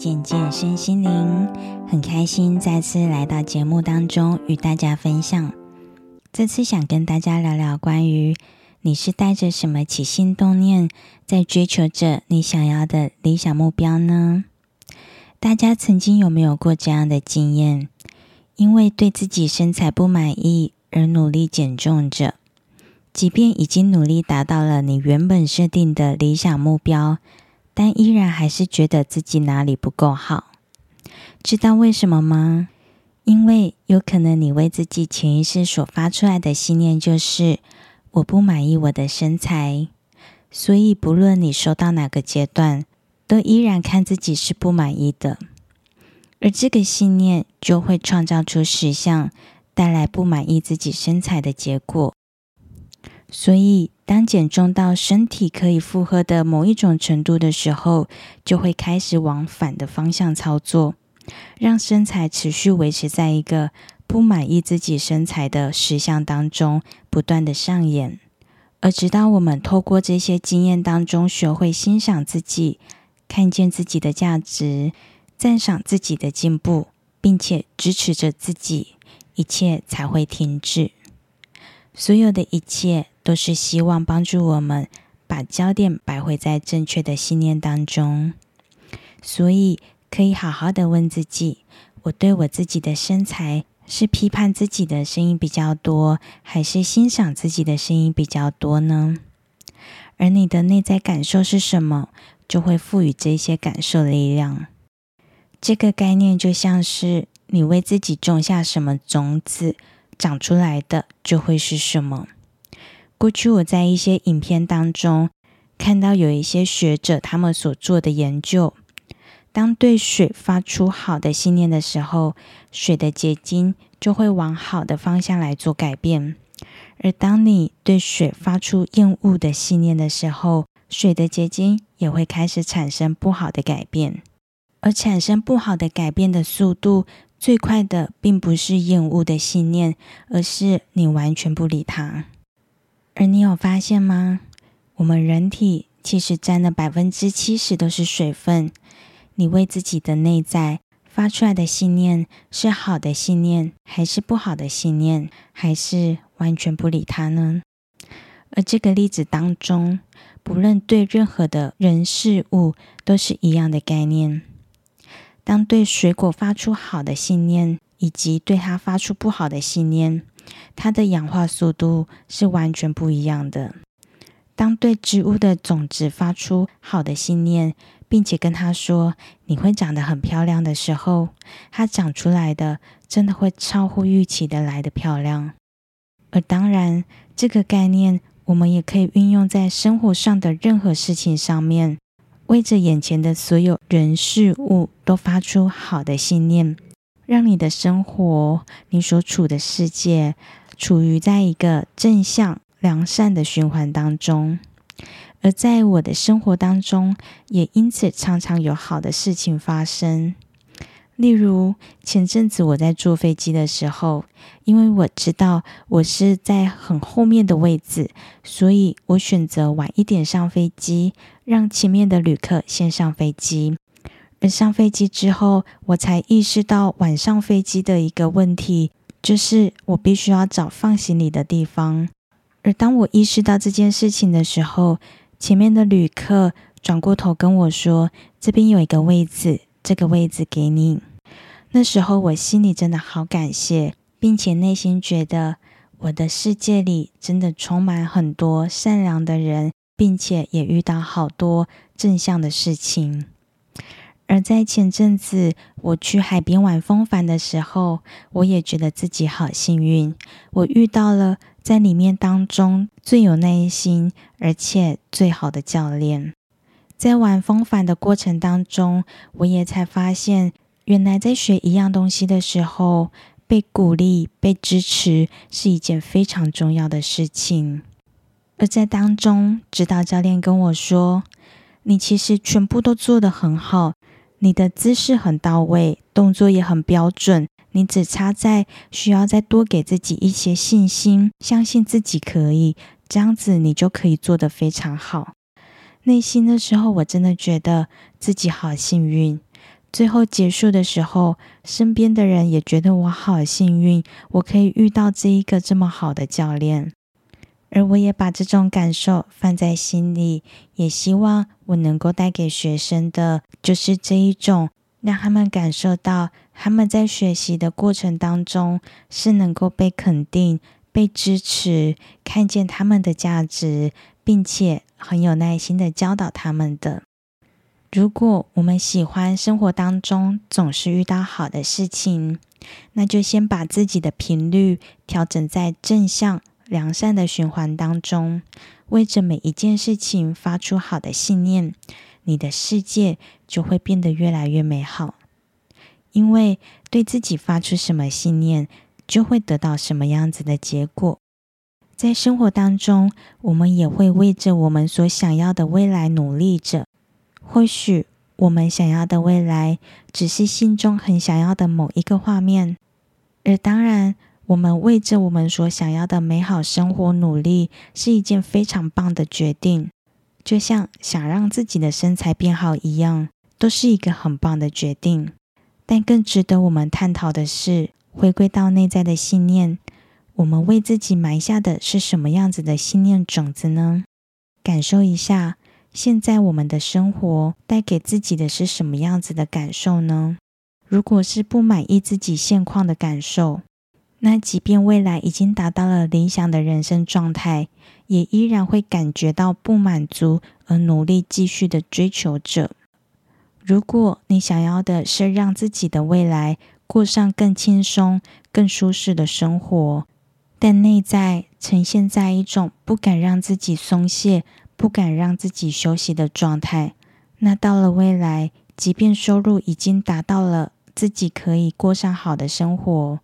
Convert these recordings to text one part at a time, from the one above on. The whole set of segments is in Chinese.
健健身心灵，很开心再次来到节目当中与大家分享。这次想跟大家聊聊关于你是带着什么起心动念，在追求着你想要的理想目标呢？大家曾经有没有过这样的经验？因为对自己身材不满意而努力减重着，即便已经努力达到了你原本设定的理想目标。但依然还是觉得自己哪里不够好，知道为什么吗？因为有可能你为自己潜意识所发出来的信念就是我不满意我的身材，所以不论你收到哪个阶段，都依然看自己是不满意的，而这个信念就会创造出实相，带来不满意自己身材的结果，所以。当减重到身体可以负荷的某一种程度的时候，就会开始往反的方向操作，让身材持续维持在一个不满意自己身材的实相当中不断的上演。而直到我们透过这些经验当中学会欣赏自己，看见自己的价值，赞赏自己的进步，并且支持着自己，一切才会停止。所有的一切。都是希望帮助我们把焦点摆回在正确的信念当中，所以可以好好的问自己：我对我自己的身材是批判自己的声音比较多，还是欣赏自己的声音比较多呢？而你的内在感受是什么，就会赋予这些感受力量。这个概念就像是你为自己种下什么种子，长出来的就会是什么。过去我在一些影片当中看到有一些学者他们所做的研究，当对水发出好的信念的时候，水的结晶就会往好的方向来做改变；而当你对水发出厌恶的信念的时候，水的结晶也会开始产生不好的改变。而产生不好的改变的速度最快的，并不是厌恶的信念，而是你完全不理它。而你有发现吗？我们人体其实占了百分之七十都是水分。你为自己的内在发出来的信念是好的信念，还是不好的信念，还是完全不理它呢？而这个例子当中，不论对任何的人事物，都是一样的概念。当对水果发出好的信念，以及对它发出不好的信念。它的氧化速度是完全不一样的。当对植物的种子发出好的信念，并且跟它说你会长得很漂亮的时候，它长出来的真的会超乎预期的来的漂亮。而当然，这个概念我们也可以运用在生活上的任何事情上面，为着眼前的所有人事物都发出好的信念。让你的生活，你所处的世界，处于在一个正向良善的循环当中。而在我的生活当中，也因此常常有好的事情发生。例如前阵子我在坐飞机的时候，因为我知道我是在很后面的位置，所以我选择晚一点上飞机，让前面的旅客先上飞机。而上飞机之后，我才意识到晚上飞机的一个问题，就是我必须要找放行李的地方。而当我意识到这件事情的时候，前面的旅客转过头跟我说：“这边有一个位置，这个位置给你。”那时候我心里真的好感谢，并且内心觉得我的世界里真的充满很多善良的人，并且也遇到好多正向的事情。而在前阵子我去海边玩风帆的时候，我也觉得自己好幸运，我遇到了在里面当中最有耐心而且最好的教练。在玩风帆的过程当中，我也才发现，原来在学一样东西的时候，被鼓励、被支持是一件非常重要的事情。而在当中，指导教练跟我说：“你其实全部都做得很好。”你的姿势很到位，动作也很标准，你只差在需要再多给自己一些信心，相信自己可以，这样子你就可以做得非常好。内心的时候，我真的觉得自己好幸运，最后结束的时候，身边的人也觉得我好幸运，我可以遇到这一个这么好的教练。而我也把这种感受放在心里，也希望我能够带给学生的，就是这一种，让他们感受到他们在学习的过程当中是能够被肯定、被支持，看见他们的价值，并且很有耐心的教导他们的。如果我们喜欢生活当中总是遇到好的事情，那就先把自己的频率调整在正向。良善的循环当中，为着每一件事情发出好的信念，你的世界就会变得越来越美好。因为对自己发出什么信念，就会得到什么样子的结果。在生活当中，我们也会为着我们所想要的未来努力着。或许我们想要的未来，只是心中很想要的某一个画面，而当然。我们为着我们所想要的美好生活努力，是一件非常棒的决定。就像想让自己的身材变好一样，都是一个很棒的决定。但更值得我们探讨的是，回归到内在的信念，我们为自己埋下的是什么样子的信念种子呢？感受一下，现在我们的生活带给自己的是什么样子的感受呢？如果是不满意自己现况的感受，那即便未来已经达到了理想的人生状态，也依然会感觉到不满足，而努力继续的追求着。如果你想要的是让自己的未来过上更轻松、更舒适的生活，但内在呈现在一种不敢让自己松懈、不敢让自己休息的状态，那到了未来，即便收入已经达到了自己可以过上好的生活。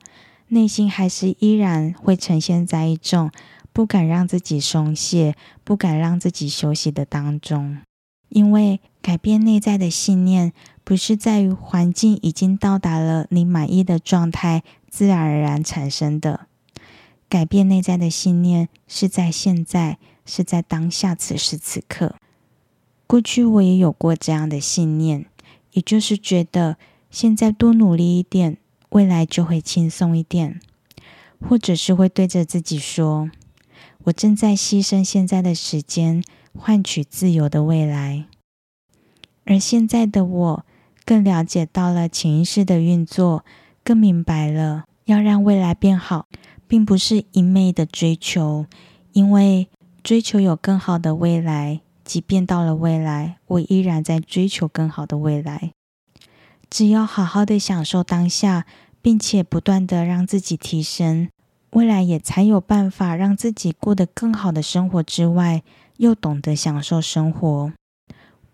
内心还是依然会呈现在一种不敢让自己松懈、不敢让自己休息的当中，因为改变内在的信念，不是在于环境已经到达了你满意的状态自然而然产生的。改变内在的信念，是在现在，是在当下，此时此刻。过去我也有过这样的信念，也就是觉得现在多努力一点。未来就会轻松一点，或者是会对着自己说：“我正在牺牲现在的时间，换取自由的未来。”而现在的我更了解到了潜意识的运作，更明白了要让未来变好，并不是一昧的追求，因为追求有更好的未来，即便到了未来，我依然在追求更好的未来。只要好好的享受当下，并且不断的让自己提升，未来也才有办法让自己过得更好的生活之外，又懂得享受生活。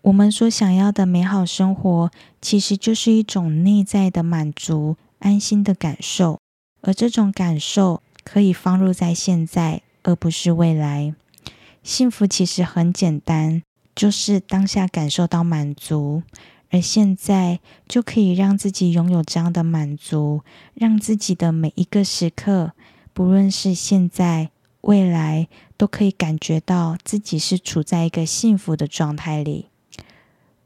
我们所想要的美好生活，其实就是一种内在的满足、安心的感受，而这种感受可以放入在现在，而不是未来。幸福其实很简单，就是当下感受到满足。而现在就可以让自己拥有这样的满足，让自己的每一个时刻，不论是现在、未来，都可以感觉到自己是处在一个幸福的状态里。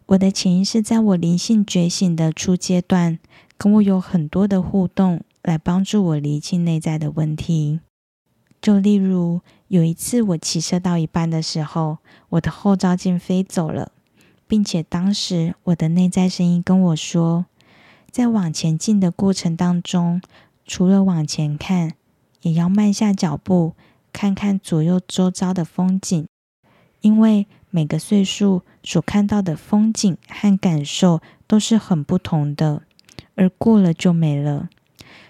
我的潜意识在我灵性觉醒的初阶段，跟我有很多的互动，来帮助我理清内在的问题。就例如有一次我骑车到一半的时候，我的后照镜飞走了。并且当时我的内在声音跟我说，在往前进的过程当中，除了往前看，也要慢下脚步，看看左右周遭的风景，因为每个岁数所看到的风景和感受都是很不同的，而过了就没了，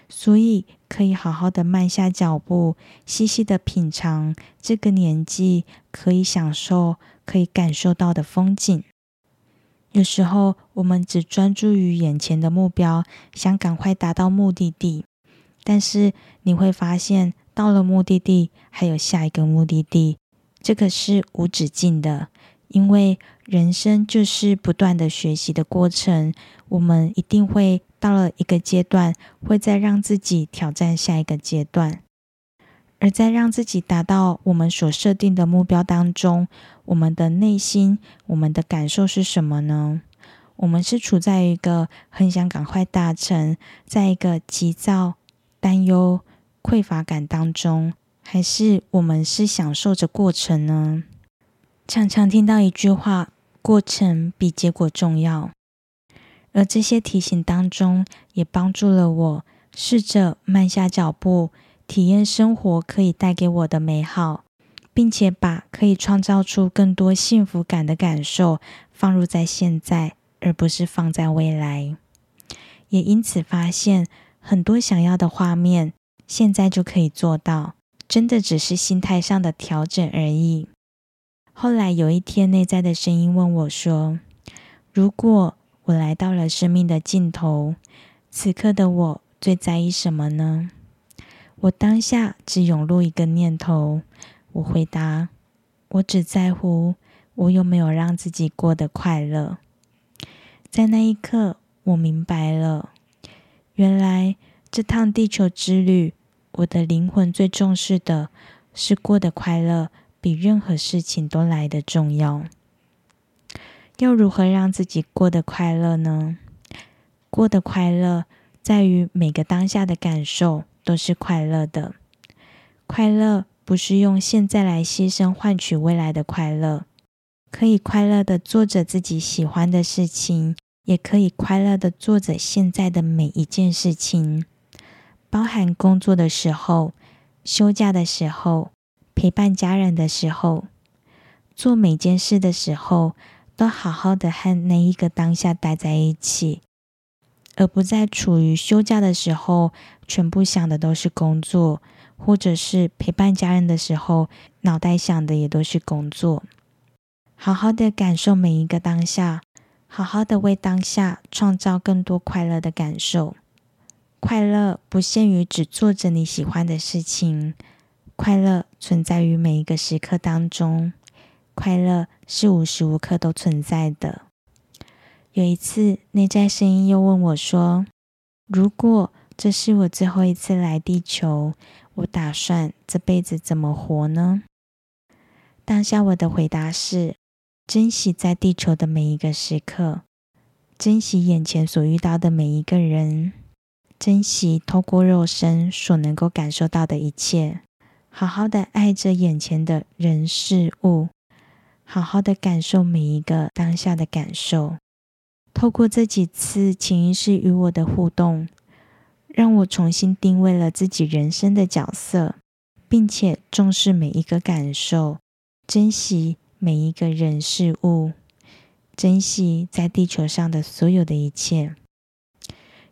所以可以好好的慢下脚步，细细的品尝这个年纪可以享受、可以感受到的风景。有时候，我们只专注于眼前的目标，想赶快达到目的地。但是你会发现，到了目的地，还有下一个目的地，这个是无止境的。因为人生就是不断的学习的过程，我们一定会到了一个阶段，会再让自己挑战下一个阶段。而在让自己达到我们所设定的目标当中，我们的内心、我们的感受是什么呢？我们是处在一个很想赶快达成，在一个急躁、担忧、匮乏感当中，还是我们是享受着过程呢？常常听到一句话：“过程比结果重要。”而这些提醒当中，也帮助了我试着慢下脚步，体验生活可以带给我的美好，并且把可以创造出更多幸福感的感受放入在现在。而不是放在未来，也因此发现很多想要的画面，现在就可以做到，真的只是心态上的调整而已。后来有一天，内在的声音问我说：“如果我来到了生命的尽头，此刻的我最在意什么呢？”我当下只涌入一个念头，我回答：“我只在乎我有没有让自己过得快乐。”在那一刻，我明白了，原来这趟地球之旅，我的灵魂最重视的是过得快乐，比任何事情都来得重要。要如何让自己过得快乐呢？过得快乐，在于每个当下的感受都是快乐的。快乐不是用现在来牺牲换取未来的快乐。可以快乐的做着自己喜欢的事情，也可以快乐的做着现在的每一件事情，包含工作的时候、休假的时候、陪伴家人的时候，做每件事的时候，都好好的和那一个当下待在一起，而不在处于休假的时候，全部想的都是工作，或者是陪伴家人的时候，脑袋想的也都是工作。好好的感受每一个当下，好好的为当下创造更多快乐的感受。快乐不限于只做着你喜欢的事情，快乐存在于每一个时刻当中，快乐是无时无刻都存在的。有一次，内在声音又问我说：“如果这是我最后一次来地球，我打算这辈子怎么活呢？”当下我的回答是。珍惜在地球的每一个时刻，珍惜眼前所遇到的每一个人，珍惜透过肉身所能够感受到的一切，好好的爱着眼前的人事物，好好的感受每一个当下的感受。透过这几次潜意识与我的互动，让我重新定位了自己人生的角色，并且重视每一个感受，珍惜。每一个人事物，珍惜在地球上的所有的一切。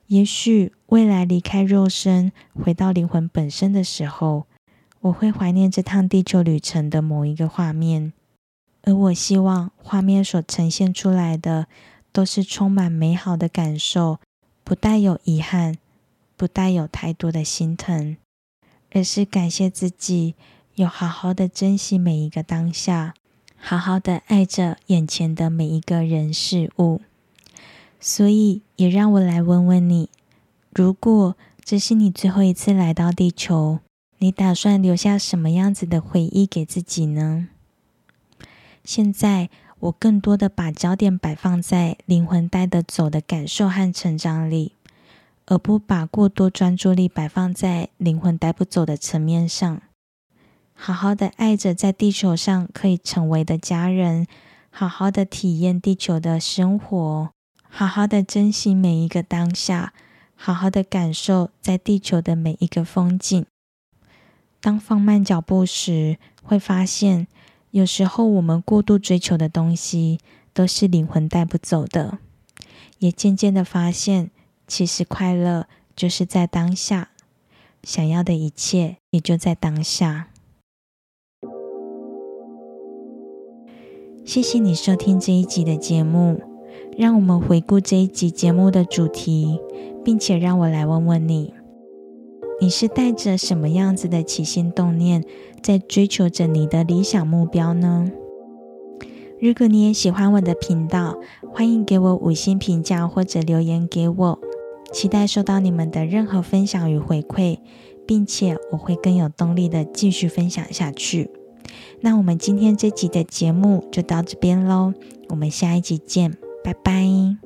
也许未来离开肉身，回到灵魂本身的时候，我会怀念这趟地球旅程的某一个画面。而我希望画面所呈现出来的，都是充满美好的感受，不带有遗憾，不带有太多的心疼，而是感谢自己有好好的珍惜每一个当下。好好的爱着眼前的每一个人事物，所以也让我来问问你：如果这是你最后一次来到地球，你打算留下什么样子的回忆给自己呢？现在我更多的把焦点摆放在灵魂带的走的感受和成长里，而不把过多专注力摆放在灵魂带不走的层面上。好好的爱着在地球上可以成为的家人，好好的体验地球的生活，好好的珍惜每一个当下，好好的感受在地球的每一个风景。当放慢脚步时，会发现有时候我们过度追求的东西都是灵魂带不走的，也渐渐的发现，其实快乐就是在当下，想要的一切也就在当下。谢谢你收听这一集的节目，让我们回顾这一集节目的主题，并且让我来问问你：你是带着什么样子的起心动念，在追求着你的理想目标呢？如果你也喜欢我的频道，欢迎给我五星评价或者留言给我，期待收到你们的任何分享与回馈，并且我会更有动力的继续分享下去。那我们今天这集的节目就到这边喽，我们下一集见，拜拜。